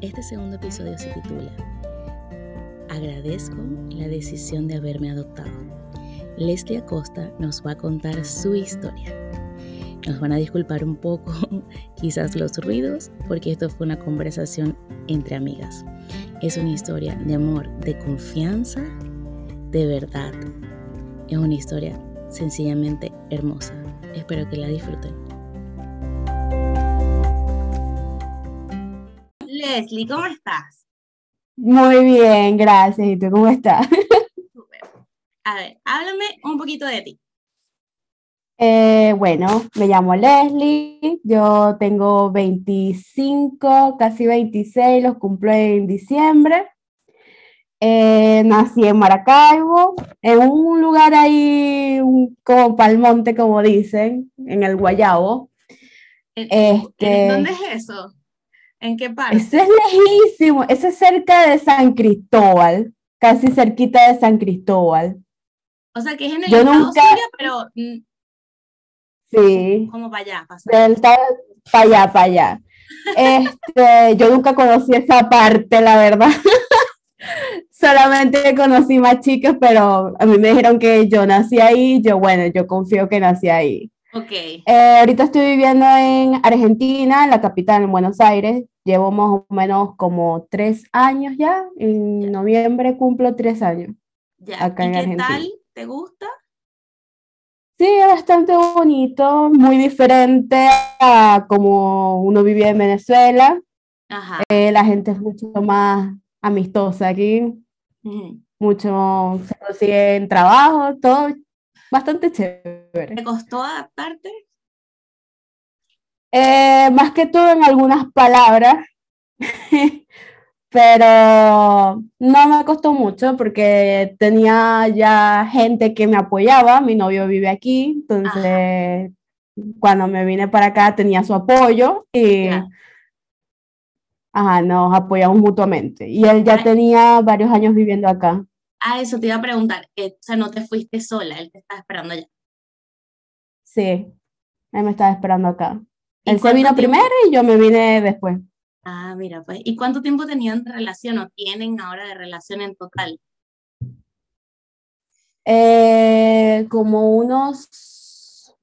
Este segundo episodio se titula Agradezco la decisión de haberme adoptado. Leslie Acosta nos va a contar su historia. Nos van a disculpar un poco quizás los ruidos porque esto fue una conversación entre amigas. Es una historia de amor, de confianza, de verdad. Es una historia sencillamente hermosa. Espero que la disfruten. Leslie, ¿cómo estás? Muy bien, gracias. ¿Y tú cómo estás? A ver, háblame un poquito de ti. Eh, bueno, me llamo Leslie, yo tengo 25, casi 26, los cumplo en diciembre. Eh, nací en Maracaibo, en un lugar ahí como Palmonte, como dicen, en el Guayabo. Este, ¿Dónde es eso? ¿En qué parte? Eso es lejísimo, eso es cerca de San Cristóbal, casi cerquita de San Cristóbal. O sea, que es en el estado nunca... pero Sí. Como para allá, para allá, para allá. Este, yo nunca conocí esa parte, la verdad. Solamente conocí más chicos, pero a mí me dijeron que yo nací ahí. Yo, bueno, yo confío que nací ahí. Ok. Eh, ahorita estoy viviendo en Argentina, en la capital, en Buenos Aires. Llevo más o menos como tres años ya. En noviembre cumplo tres años. Ya. Acá ¿Y qué tal? ¿Te gusta? Sí, es bastante bonito, muy diferente a como uno vivía en Venezuela. Eh, la gente es mucho más amistosa aquí, mucho se consiguen trabajo, todo bastante chévere. ¿Te costó adaptarte? Eh, más que todo en algunas palabras, pero no me costó mucho porque tenía ya gente que me apoyaba, mi novio vive aquí, entonces cuando me vine para acá tenía su apoyo y nos apoyamos mutuamente. Y él ya tenía varios años viviendo acá. Ah, eso te iba a preguntar, eh, o sea, no te fuiste sola, él te estaba esperando allá. Sí, él me estaba esperando acá. Él se vino primero y yo me vine después. Ah, mira, pues, ¿y cuánto tiempo tenían de relación o tienen ahora de relación en total? Eh, como unos,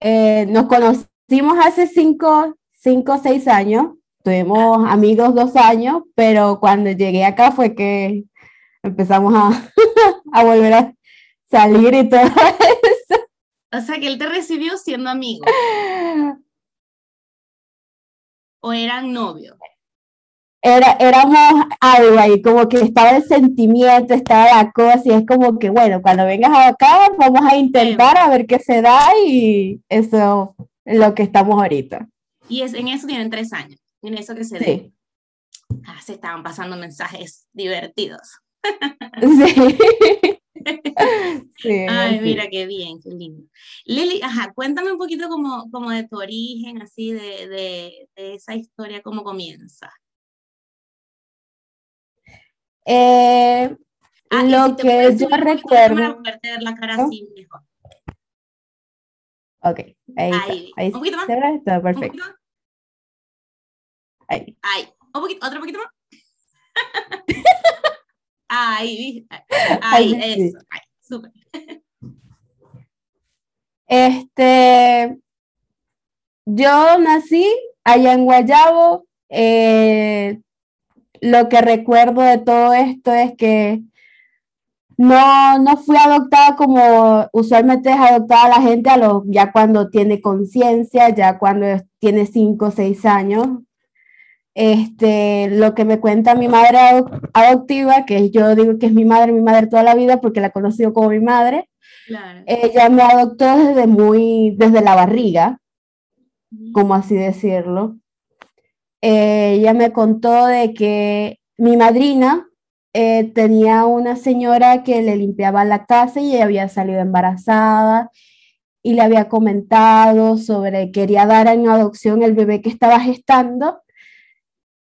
eh, nos conocimos hace cinco, cinco o seis años, tuvimos ah. amigos dos años, pero cuando llegué acá fue que empezamos a, a volver a salir y todo. O sea, que él te recibió siendo amigo. o eran novios? Era, éramos algo ahí, como que estaba el sentimiento, estaba la cosa, y es como que, bueno, cuando vengas acá, vamos a intentar a ver qué se da, y eso es lo que estamos ahorita. Y es, en eso tienen tres años, en eso que se sí. Ah, se estaban pasando mensajes divertidos. Sí. Ay, mira qué bien, qué lindo. Lili, ajá, cuéntame un poquito como, como de tu origen, así, de, de, esa historia, cómo comienza. Eh, ah, lo que yo recuerdo. Para la cara así mejor. Ok, ahí, ahí, ahí un poquito más. Está perfecto. Ahí. Ahí. Un poquito, otro poquito más. Ahí, ahí, eso, ahí, súper. Este, yo nací allá en Guayabo. Eh, lo que recuerdo de todo esto es que no, no fui adoptada como usualmente es adoptada la gente a los, ya cuando tiene conciencia, ya cuando tiene 5 o 6 años. Este, lo que me cuenta mi madre adoptiva, que yo digo que es mi madre, mi madre toda la vida porque la he conocido como mi madre. Ella me adoptó desde muy, desde la barriga, como así decirlo. ella me contó de que mi madrina eh, tenía una señora que le limpiaba la casa y ella había salido embarazada y le había comentado sobre quería dar en adopción el bebé que estaba gestando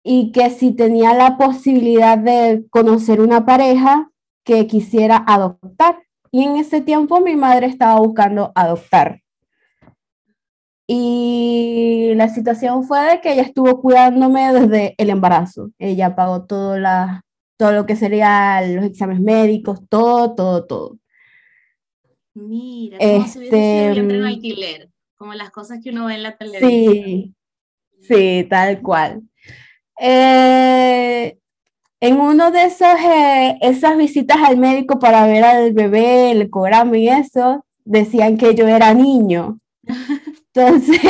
y que si tenía la posibilidad de conocer una pareja que quisiera adoptar. Y en ese tiempo mi madre estaba buscando adoptar. Y la situación fue de que ella estuvo cuidándome desde el embarazo. Ella pagó todo, la, todo lo que serían los exámenes médicos, todo, todo, todo. Mira, como si Este, vientre en mm, alquiler, como las cosas que uno ve en la televisión. Sí, sí, tal cual. Eh, en uno de esos, eh, esas visitas al médico para ver al bebé, el ecograma y eso, decían que yo era niño. Entonces,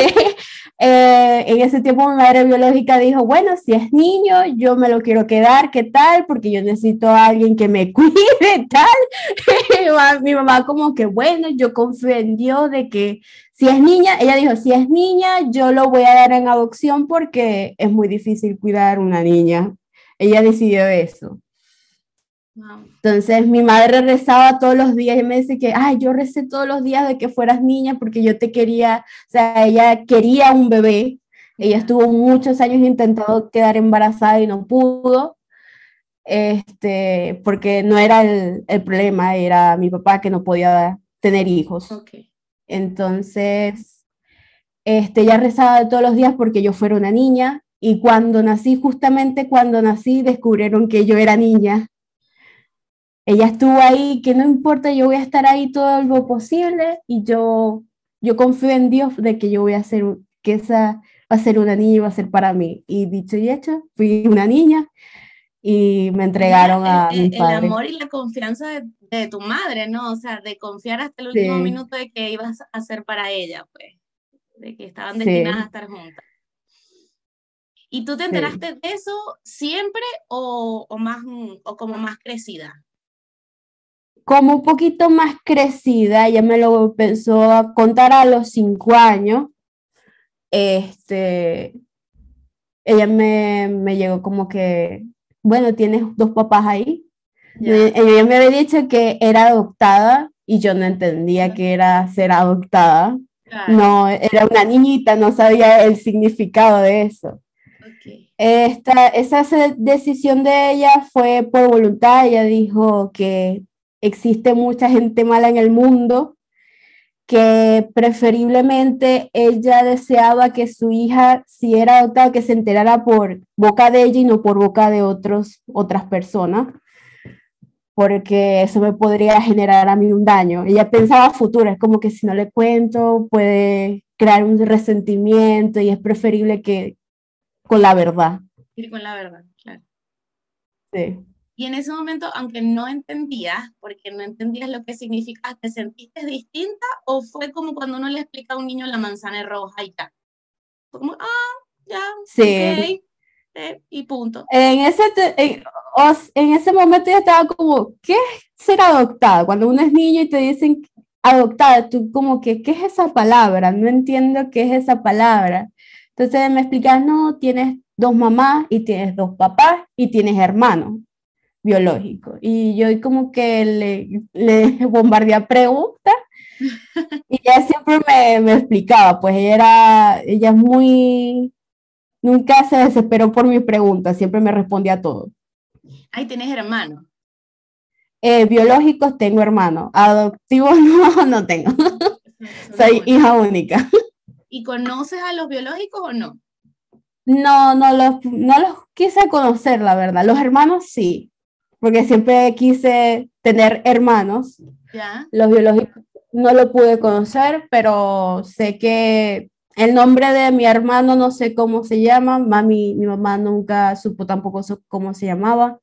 eh, en ese tiempo mi madre biológica dijo, bueno, si es niño, yo me lo quiero quedar, ¿qué tal? Porque yo necesito a alguien que me cuide, tal. Mi ma- mi mamá como que, bueno, yo confío de que si es niña, ella dijo, si es niña, yo lo voy a dar en adopción porque es muy difícil cuidar una niña. Ella decidió eso. Wow. Entonces mi madre rezaba todos los días y me dice que, ay, yo recé todos los días de que fueras niña porque yo te quería, o sea, ella quería un bebé. Ella estuvo muchos años intentando quedar embarazada y no pudo, este, porque no era el, el problema, era mi papá que no podía tener hijos. Ok. Entonces, este, ella rezaba todos los días porque yo fuera una niña y cuando nací, justamente cuando nací, descubrieron que yo era niña. Ella estuvo ahí, que no importa, yo voy a estar ahí todo lo posible y yo, yo confío en Dios de que yo voy a hacer, que esa va a ser una niña y va a ser para mí. Y dicho y hecho, fui una niña y me entregaron a el, mi el- el amor y la confianza de, de tu madre, ¿no? O sea, de confiar hasta el último Sí. minuto de que ibas a hacer para ella, pues, de que estaban Sí. destinadas a estar juntas. ¿Y tú te Sí. enteraste de eso siempre o, o más, o como más crecida? Como un poquito más crecida, ella me lo empezó a contar a los cinco años. Este, ella me, me llegó como que, bueno, tienes dos papás ahí. Ya. Eh, Ella me había dicho que era adoptada y yo no entendía que era ser adoptada. Claro, No, era una niñita, no sabía el significado de eso. Esta, esa decisión de ella fue por voluntad. Ella dijo que existe mucha gente mala en el mundo, que preferiblemente ella deseaba que su hija, si era adoptada, que se enterara por boca de ella y no por boca de otros, otras personas, porque eso me podría generar a mí un daño. Ella pensaba futuro, es como que si no le cuento puede crear un resentimiento y es preferible que con la verdad. Ir con la verdad, claro. Sí. Y en ese momento, aunque no entendías, porque no entendías lo que significaba, ¿te sentiste distinta o fue como cuando uno le explica a un niño la manzana es roja y tal? Fue como, ah, ya, Sí. ok, eh, y punto. En ese, en, en ese momento yo estaba como, ¿qué es ser adoptada? Cuando uno es niño y te dicen adoptada, tú como que, ¿qué es esa palabra? No entiendo qué es esa palabra. Entonces me explicas, no, tienes dos mamás y tienes dos papás y tienes hermanos biológicos. Y yo como que le, le bombardeé preguntas y ella siempre me, me explicaba, pues ella era, ella es muy, nunca se desesperó por mis preguntas, siempre me respondía a todo. Ay, tienes hermano. Eh, biológicos tengo hermanos, adoptivos no, no tengo, soy hija única. ¿Y conoces a los biológicos o no? No, no los, no los quise conocer, la verdad. Los hermanos sí, porque siempre quise tener hermanos. ¿Ya? Los biológicos no lo pude conocer, pero sé que el nombre de mi hermano no sé cómo se llama. Mami, mi mamá nunca supo tampoco cómo se llamaba.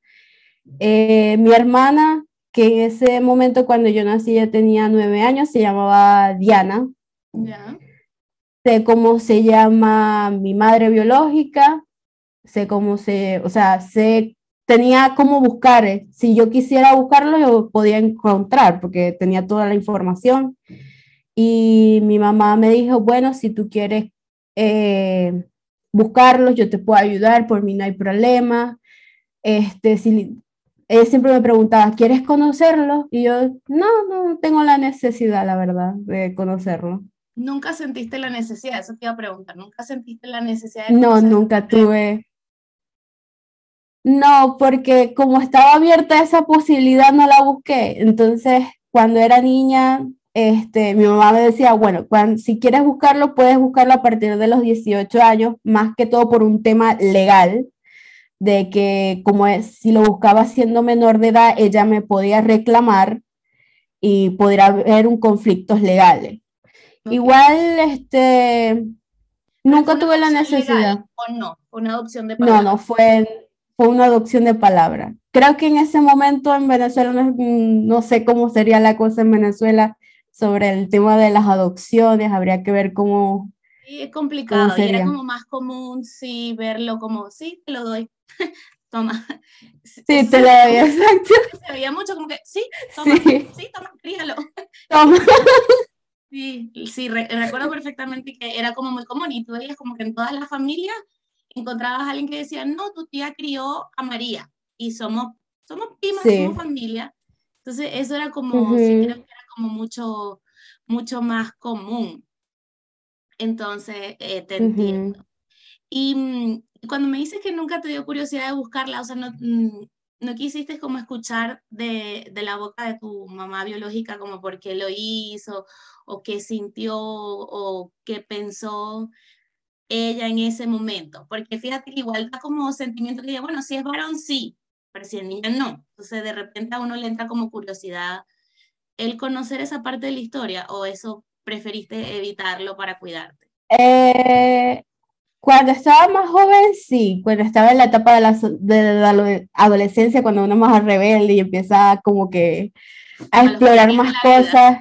Eh, mi hermana, que en ese momento cuando yo nací ya tenía nueve años, se llamaba Diana. Sé cómo se llama mi madre biológica, sé cómo se, o sea, sé, tenía cómo buscar, eh, si yo quisiera buscarlo, yo podía encontrar, porque tenía toda la información. Y mi mamá me dijo, bueno, si tú quieres eh, buscarlos, yo te puedo ayudar, por mí no hay problema. Este, si, ella siempre me preguntaba, ¿quieres conocerlos? Y yo, no, no tengo la necesidad, la verdad, de conocerlo. Nunca sentiste la necesidad, eso te iba a preguntar, nunca sentiste la necesidad de No, nunca tuve. No, porque como estaba abierta esa posibilidad, no la busqué. Entonces, cuando era niña, este, mi mamá me decía, bueno, cuando, si quieres buscarlo, puedes buscarlo a partir de los 18 años, más que todo por un tema legal, de que como es, si lo buscaba siendo menor de edad, ella me podía reclamar y podría haber un conflictos legales. Igual, este, nunca tuve la necesidad. ¿O no? ¿Una adopción de? No, no, fue, fue una adopción de palabra. Creo que en ese momento en Venezuela, no, no sé cómo sería la cosa en Venezuela sobre el tema de las adopciones, habría que ver cómo... Sí, es complicado, y era como más común, sí, verlo como, sí, te lo doy, toma. Sí, te lo doy, exacto. Se veía mucho como que, sí, toma, sí, sí toma, críalo. Toma. Sí, sí, recuerdo perfectamente que era como muy común y tú veías como que en todas las familias encontrabas a alguien que decía, no, tu tía crió a María y somos, somos primas, somos familia. Entonces eso era como, sí, creo que era como mucho, mucho más común. Entonces, eh, te entiendo. Y mm, cuando me dices que nunca te dio curiosidad de buscarla, o sea, no, mm, no quisiste como escuchar de, de, la boca de tu mamá biológica como por qué lo hizo o qué sintió o qué pensó ella en ese momento, porque fíjate que igual da como sentimiento que bueno, si es varón sí, pero si es niña no, entonces de repente a uno le entra como curiosidad el conocer esa parte de la historia o eso preferiste evitarlo para cuidarte? Eh, cuando estaba más joven, sí, cuando estaba en la etapa de la, de la adolescencia, cuando uno es más rebelde y empieza como que a, explorar más cosas.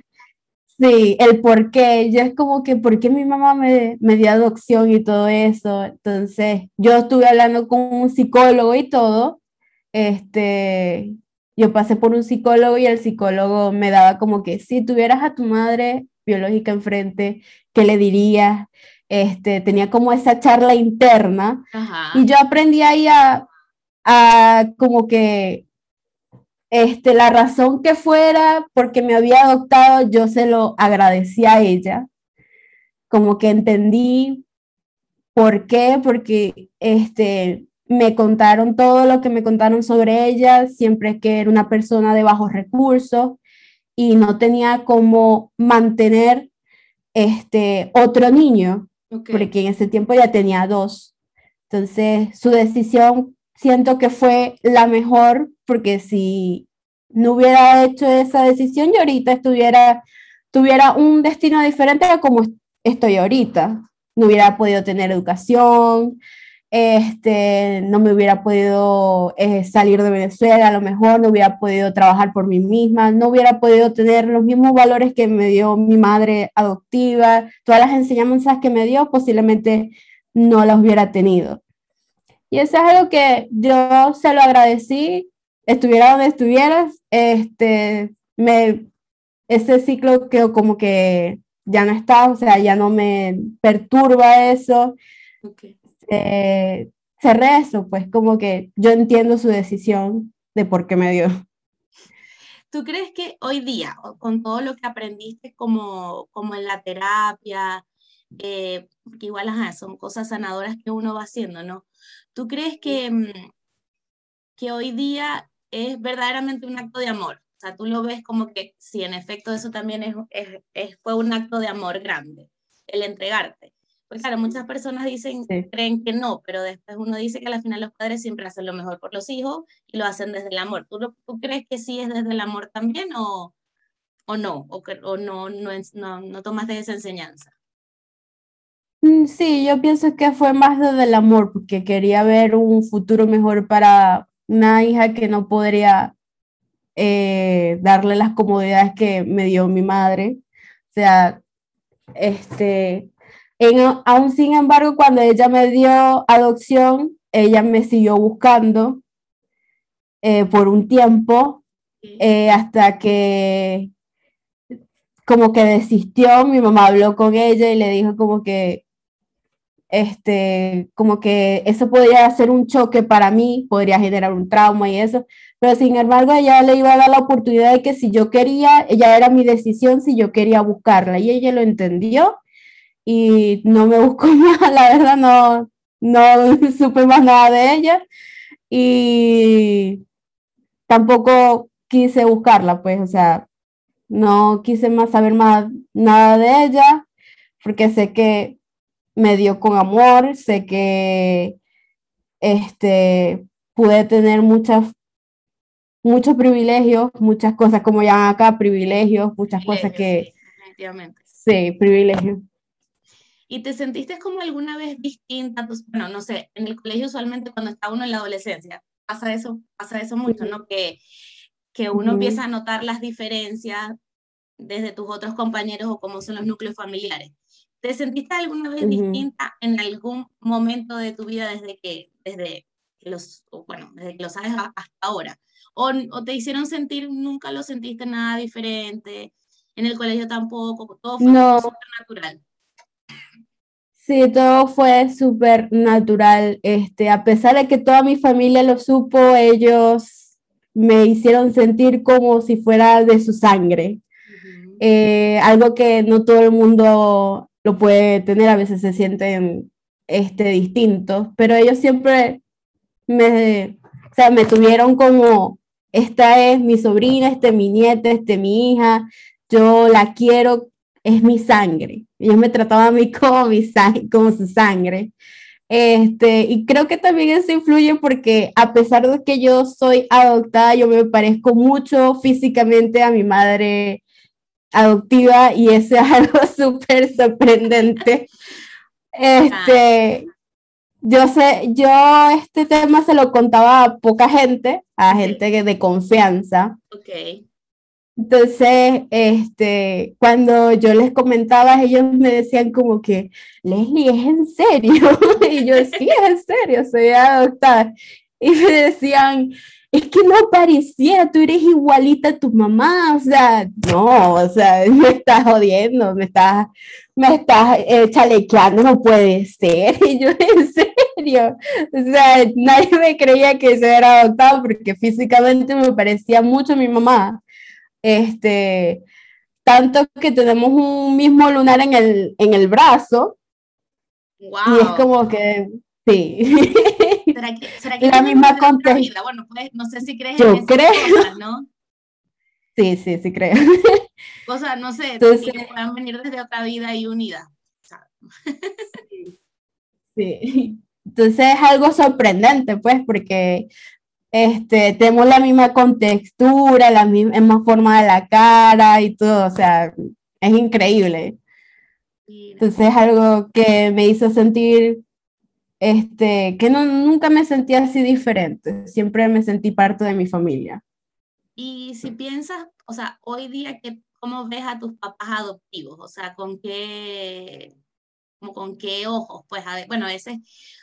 Sí, el por qué. Yo es como que, ¿por qué mi mamá me, me dio adopción y todo eso? Entonces, yo estuve hablando con un psicólogo y todo. Este, yo pasé por un psicólogo y el psicólogo me daba como que, si tuvieras a tu madre biológica enfrente, ¿qué le dirías? este, tenía como esa charla interna y yo aprendí ahí a, como que este, la razón que fuera porque me había adoptado, yo se lo agradecí a ella, como que entendí por qué, porque este, me contaron todo lo que me contaron sobre ella, siempre que era una persona de bajos recursos y no tenía como mantener este otro niño porque en ese tiempo ya tenía dos. Entonces, su decisión siento que fue la mejor, porque si no hubiera hecho esa decisión, yo ahorita estuviera, tuviera un destino diferente a como estoy ahorita. No hubiera podido tener educación, este, no me hubiera podido eh, salir de Venezuela, a lo mejor no hubiera podido trabajar por mí misma, no hubiera podido tener los mismos valores que me dio mi madre adoptiva, todas las enseñanzas que me dio posiblemente no las hubiera tenido. Y eso es algo que yo se lo agradecí, estuviera donde estuvieras, este, me, ese ciclo quedó como que ya no está, o sea, ya no me perturba eso. Okay eh, cerré eso, pues como que yo entiendo su decisión de por qué me dio. ¿Tú crees que hoy día, con todo lo que aprendiste como, como en la terapia, eh, que igual son cosas sanadoras que uno va haciendo, ¿no? ¿Tú crees que, mm, que hoy día es verdaderamente un acto de amor? O sea, tú lo ves como que sí, en efecto, eso también es, es, fue un acto de amor grande, el entregarte. Pues claro, muchas personas dicen, creen que no, pero después uno dice que al final los padres siempre hacen lo mejor por los hijos y lo hacen desde el amor. ¿Tú, tú crees que sí es desde el amor también o, o no? ¿O, o no, no, no, no tomaste esa enseñanza? Mm, sí, yo pienso que fue más desde el amor, porque quería ver un futuro mejor para una hija que no podría eh, darle las comodidades que me dio mi madre. O sea, este, aún sin embargo, cuando ella me dio adopción, ella me siguió buscando eh, por un tiempo eh, hasta que como que desistió, mi mamá habló con ella y le dijo como que este, como que eso podría ser un choque para mí, podría generar un trauma y eso, pero sin embargo ella le iba a dar la oportunidad de que si yo quería, ella era mi decisión si yo quería buscarla y ella lo entendió y no me buscó más, la verdad no, no supe más nada de ella y tampoco quise buscarla, pues, o sea, no quise más saber más nada de ella, porque sé que me dio con amor, sé que este, pude tener muchas, muchos privilegios, muchas cosas como llaman acá, privilegios, muchas cosas que... Sí, Sí, privilegios. ¿Y te sentiste como alguna vez distinta? Pues, bueno, no sé, en el colegio usualmente cuando está uno en la adolescencia, pasa eso, pasa eso mucho, ¿no? Que, que uno empieza a notar las diferencias desde tus otros compañeros o cómo son los núcleos familiares. ¿Te sentiste alguna vez distinta en algún momento de tu vida desde que, desde los, bueno, desde que lo sabes hasta ahora? ¿O, ¿O, te hicieron sentir, nunca lo sentiste nada diferente? En el colegio tampoco, todo fue no. natural. Sí, todo fue súper natural. Este, a pesar de que toda mi familia lo supo, ellos me hicieron sentir como si fuera de su sangre. Eh, algo que no todo el mundo lo puede tener, a veces se sienten este, distintos, pero ellos siempre me, o sea, me tuvieron como, esta es mi sobrina, este es mi nieta, este es mi hija, yo la quiero es mi sangre. Ellos me trataban a mí como, mi como su sangre. Este, y creo que también eso influye porque a pesar de que yo soy adoptada, yo me parezco mucho físicamente a mi madre adoptiva y eso es algo súper sorprendente. Este, yo sé, yo este tema se lo contaba a poca gente, a gente de confianza. Okay. Entonces, este, cuando yo les comentaba, ellos me decían como que, Leslie, ¿es en serio? y yo, sí, es en serio, soy adoptada. Y me decían, es que no pareciera, tú eres igualita a tu mamá, o sea, no, o sea, me estás jodiendo, me estás, me estás eh, chalequeando, no puede ser. Y yo, en serio, o sea, nadie me creía que yo era adoptado porque físicamente me parecía mucho a mi mamá. Este, tanto que tenemos un mismo lunar en el, en el brazo. Wow. Y es como que, sí. ¿Será que, será que la misma vida? Bueno, pues, no sé si crees Yo en creo. Cosas, ¿no? Sí, sí, sí creo. Cosas, no sé, Entonces, que puedan venir desde otra vida y unida. sí. sí. Entonces es algo sorprendente, pues, porque este, tenemos la misma contextura, la misma forma de la cara y todo, o sea, es increíble. Entonces es algo que me hizo sentir, este, que no, nunca me sentía así diferente, siempre me sentí parte de mi familia. Y si piensas, o sea, hoy día, que, ¿cómo ves a tus papás adoptivos? O sea, ¿con qué, como con qué ojos? Pues, bueno, a veces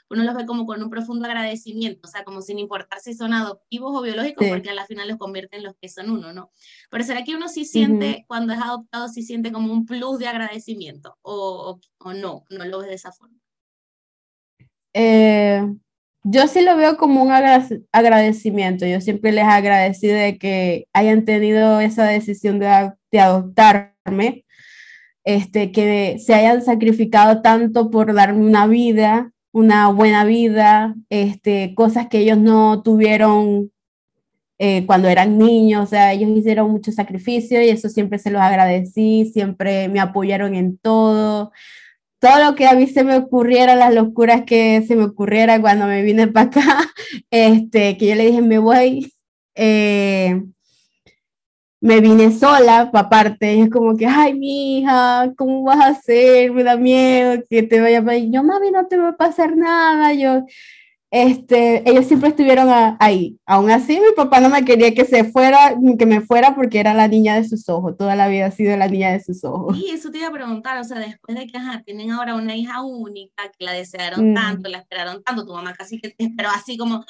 uno los ve como con un profundo agradecimiento, o sea, como sin importar si son adoptivos o biológicos, porque a la final los convierten en los que son uno, ¿no? Pero ¿será que uno sí siente, cuando es adoptado, sí siente como un plus de agradecimiento o, o, no? ¿No lo ves de esa forma? Eh, yo sí lo veo como un agradecimiento. Yo siempre les agradecido de que hayan tenido esa decisión de, de adoptarme, este, que se hayan sacrificado tanto por darme una vida, una buena vida, este, cosas que ellos no tuvieron eh, cuando eran niños, o sea, ellos hicieron mucho sacrificio y eso siempre se los agradecí, siempre me apoyaron en todo. Todo lo que a mí se me ocurriera, las locuras que se me ocurriera cuando me vine para acá, este, que yo le dije, me voy, eh, me vine sola, aparte, y es como que, ay, mi hija, ¿cómo vas a hacer? Me da miedo que te vaya a ir. Yo, mami, no te va a pasar nada. Yo, este, ellos siempre estuvieron ahí. Aún así, mi papá no me quería que se fuera, que me fuera porque era la niña de sus ojos. Toda la vida ha sido la niña de sus ojos. Y eso te iba a preguntar, o sea, después de que ajá, tienen ahora una hija única, que la desearon mm. tanto, la esperaron tanto, tu mamá casi que te esperó así como,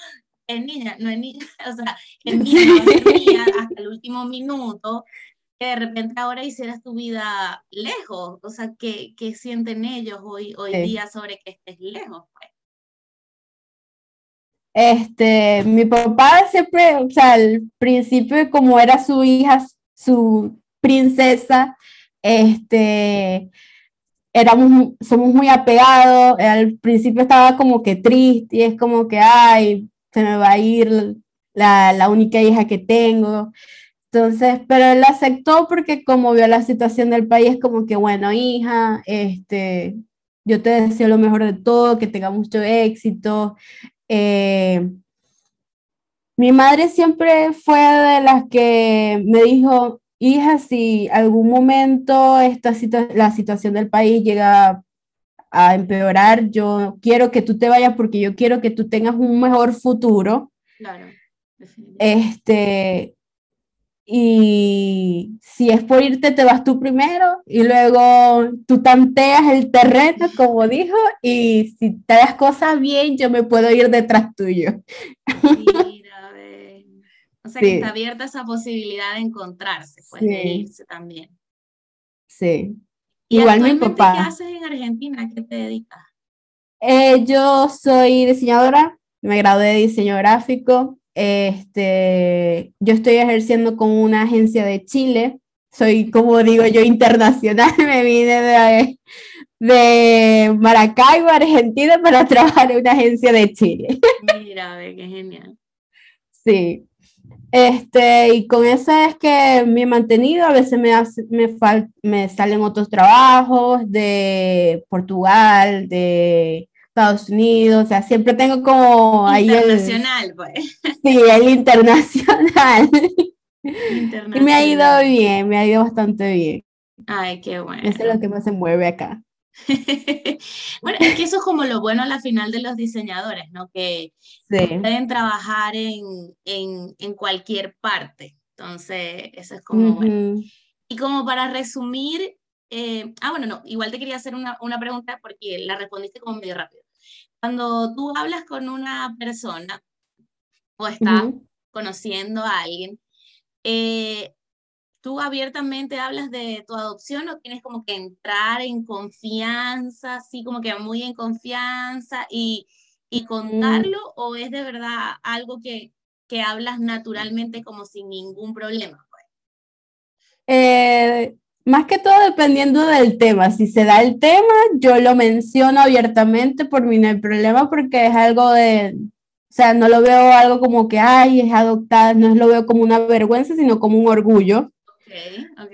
es niña, no es niña, o sea, es niña, hasta el último minuto, que de repente ahora hicieras tu vida lejos, o sea, ¿qué, qué sienten ellos hoy, hoy día sobre que estés lejos? Pues? Este, mi papá siempre, o sea, al principio como era su hija, su princesa, este, éramos, somos muy apegados, al principio estaba como que triste y es como que, ay, se me va a ir la, la única hija que tengo. Entonces, pero él aceptó porque como vio la situación del país, como que, bueno, hija, este, yo te deseo lo mejor de todo, que tenga mucho éxito. Eh, mi madre siempre fue de las que me dijo, hija, si algún momento esta la situación del país llega a empeorar, yo quiero que tú te vayas porque yo quiero que tú tengas un mejor futuro. Claro, Este, y si es por irte, te vas tú primero y luego tú tanteas el terreno, como dijo, y si te das cosas bien, yo me puedo ir detrás tuyo. Mira, o sea que está abierta esa posibilidad de encontrarse, pues de irse también. Sí. Igual mi papá. ¿Qué haces en Argentina? ¿Qué te dedicas? Eh, yo soy diseñadora, me gradué de diseño gráfico. Este, yo estoy ejerciendo con una agencia de Chile. Soy, como digo yo, internacional. Me vine de, de Maracaibo, Argentina, para trabajar en una agencia de Chile. Mira, ve, qué genial. Sí. Este, y con eso es que me he mantenido, a veces me, me, me salen otros trabajos de Portugal, de Estados Unidos, o sea, siempre tengo como ahí internacional, pues. Sí, el internacional. internacional. Y me ha ido bien, me ha ido bastante bien. Ay, qué bueno. Eso es lo que más se mueve acá. bueno, es que eso es como lo bueno a la final de los diseñadores, ¿no? Que pueden trabajar en, en, en, cualquier parte. Entonces, eso es como bueno. Y como para resumir, eh, ah, bueno, no, igual te quería hacer una, una pregunta porque la respondiste como medio rápido. Cuando tú hablas con una persona o estás conociendo a alguien, eh, ¿Tú abiertamente hablas de tu adopción o tienes como que entrar en confianza, así como que muy en confianza y, y mm. contarlo o es de verdad algo que, que hablas naturalmente como sin ningún problema? Pues? Eh, más que todo dependiendo del tema. Si se da el tema, yo lo menciono abiertamente por mí no hay problema porque es algo de, o sea, no lo veo algo como que, ay, es adoptada, no lo veo como una vergüenza, sino como un orgullo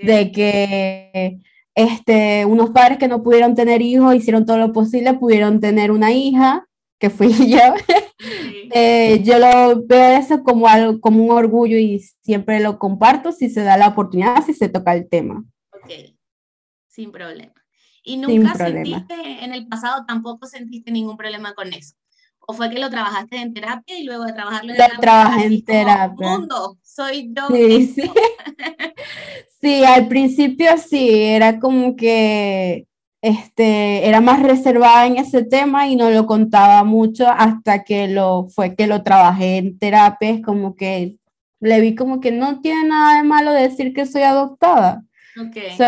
de que este, unos padres que no pudieron tener hijos hicieron todo lo posible, pudieron tener una hija, que fui yo. Eh, yo lo veo eso como, algo, como un orgullo y siempre lo comparto si se da la oportunidad, si se toca el tema. Sin problema. ¿Y nunca sentiste, en el pasado tampoco sentiste ningún problema con eso? ¿O fue que lo trabajaste en terapia y luego de trabajarlo en lo trabajé en terapia. Mundo, soy yo. Sí, sí. sí, al principio sí, era como que este, era más reservada en ese tema y no lo contaba mucho hasta que lo fue que lo trabajé en terapia, es como que le vi como que no tiene nada de malo decir que soy adoptada. Okay. Eso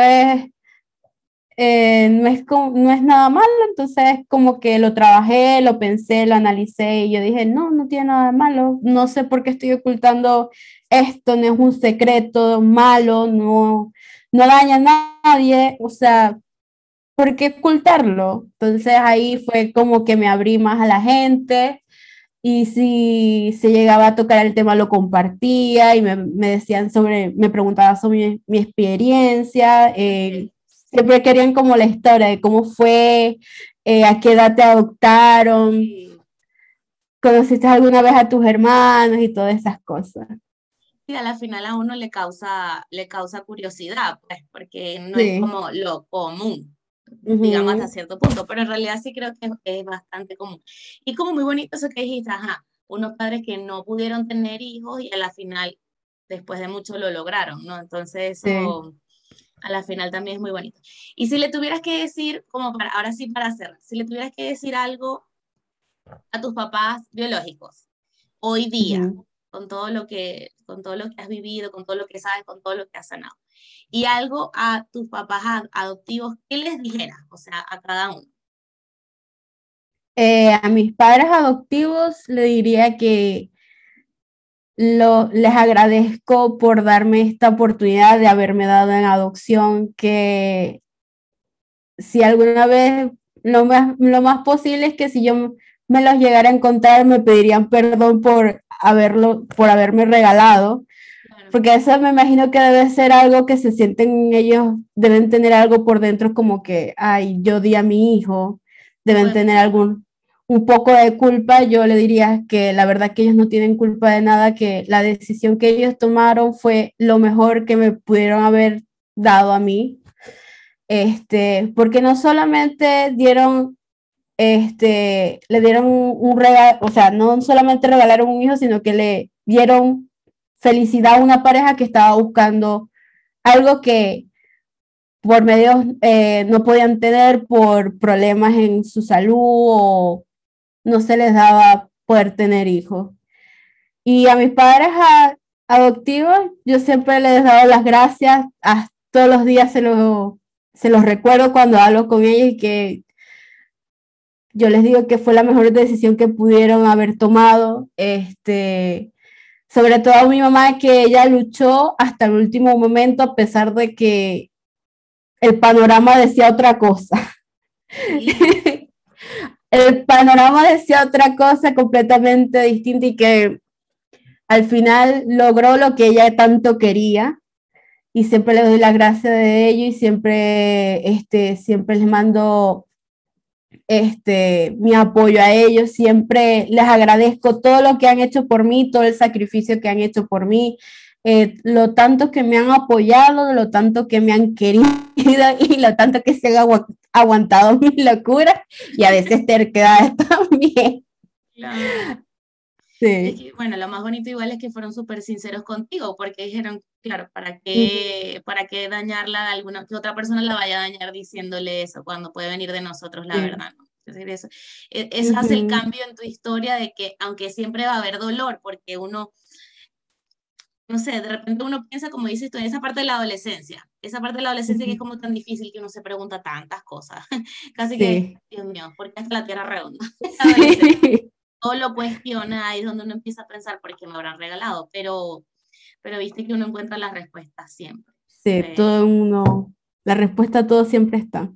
eh, no, es no es nada malo, entonces como que lo trabajé, lo pensé, lo analicé y yo dije, no, no tiene nada malo, no sé por qué estoy ocultando esto, no es un secreto malo, no, no daña a nadie, o sea, ¿por qué ocultarlo? Entonces ahí fue como que me abrí más a la gente y si se llegaba a tocar el tema lo compartía y me, me decían sobre, me preguntaban sobre mi, experiencia. Eh, siempre querían como la historia de cómo fue, eh, a qué edad te adoptaron, conociste alguna vez a tus hermanos y todas esas cosas. Y a la final a uno le causa, le causa curiosidad, pues, porque no es como lo común, digamos, a cierto punto, pero en realidad sí creo que es bastante común. Y como muy bonito eso que dijiste, ajá, unos padres que no pudieron tener hijos y a la final, después de mucho, lo lograron, ¿no? Entonces eso a la final también es muy bonito. Y si le tuvieras que decir, como para, ahora sí para hacer, si le tuvieras que decir algo a tus papás biológicos, hoy día, con, todo lo que, con todo lo que has vivido, con todo lo que sabes, con todo lo que has sanado, y algo a tus papás adoptivos, ¿qué les dijeras? O sea, a cada uno. Eh, a mis padres adoptivos le diría que lo, les agradezco por darme esta oportunidad de haberme dado en adopción, que si alguna vez lo más, lo más posible es que si yo me los llegara a encontrar me pedirían perdón por, haberlo, por haberme regalado, porque eso me imagino que debe ser algo que se sienten ellos, deben tener algo por dentro como que, ay, yo di a mi hijo, deben tener algún, un poco de culpa, yo le diría que la verdad que ellos no tienen culpa de nada, que la decisión que ellos tomaron fue lo mejor que me pudieron haber dado a mí. Este, porque no solamente dieron, este, le dieron un regalo, o sea, no solamente regalaron un hijo, sino que le dieron felicidad a una pareja que estaba buscando algo que por medios eh, no podían tener por problemas en su salud o no se les daba poder tener hijos. Y a mis padres adoptivos, yo siempre les he dado las gracias, todos los días se los, se los recuerdo cuando hablo con ellos y que yo les digo que fue la mejor decisión que pudieron haber tomado. Este, sobre todo a mi mamá, que ella luchó hasta el último momento, a pesar de que el panorama decía otra cosa. el panorama decía otra cosa completamente distinta y que al final logró lo que ella tanto quería y siempre le doy la gracia de ello y siempre, este, siempre les mando este, mi apoyo a ellos, siempre les agradezco todo lo que han hecho por mí, todo el sacrificio que han hecho por mí, eh, lo tanto que me han apoyado, lo tanto que me han querido y lo tanto que se han aguantado mis locuras y a veces terquedades también. Sí. bueno, lo más bonito igual es que fueron súper sinceros contigo, porque dijeron, claro, ¿para qué, ¿para qué dañarla alguna, que otra persona la vaya a dañar diciéndole eso, cuando puede venir de nosotros la verdad, ¿no? eso, e, eso hace el cambio en tu historia de que, aunque siempre va a haber dolor, porque uno, no sé, de repente uno piensa, como dices tú, en esa parte de la adolescencia, esa parte de la adolescencia que es como tan difícil que uno se pregunta tantas cosas, casi que, Dios mío, ¿por qué hasta la tierra redonda? Sí. Todo lo cuestiona, ahí es donde uno empieza a pensar, ¿por qué me habrán regalado? Pero, pero viste que uno encuentra la respuesta siempre. Sí, eh, todo uno, la respuesta a todo siempre está.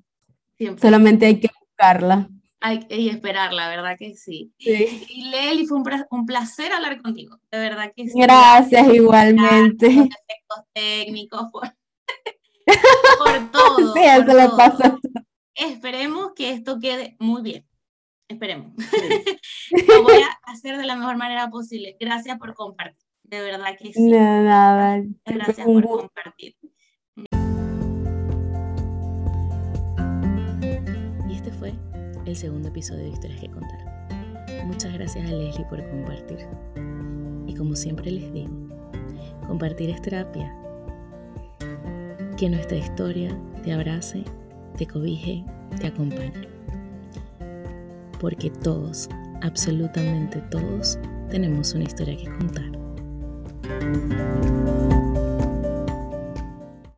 Siempre. Solamente hay que buscarla. Hay, y esperar, la verdad que sí. sí. Y Leli, fue un, placer hablar contigo, de verdad que sí. Gracias, igualmente. efectos técnicos, por, todo. Sí, eso le pasa. Esperemos que esto quede muy bien. Esperemos. Lo voy a hacer de la mejor manera posible. Gracias por compartir. De verdad que sí. nada. Gracias por compartir. El segundo episodio de Historias que Contar. Muchas gracias a Leslie por compartir. Y como siempre les digo, compartir es terapia. Que nuestra historia te abrace, te cobije, te acompañe. Porque todos, absolutamente todos, tenemos una historia que contar.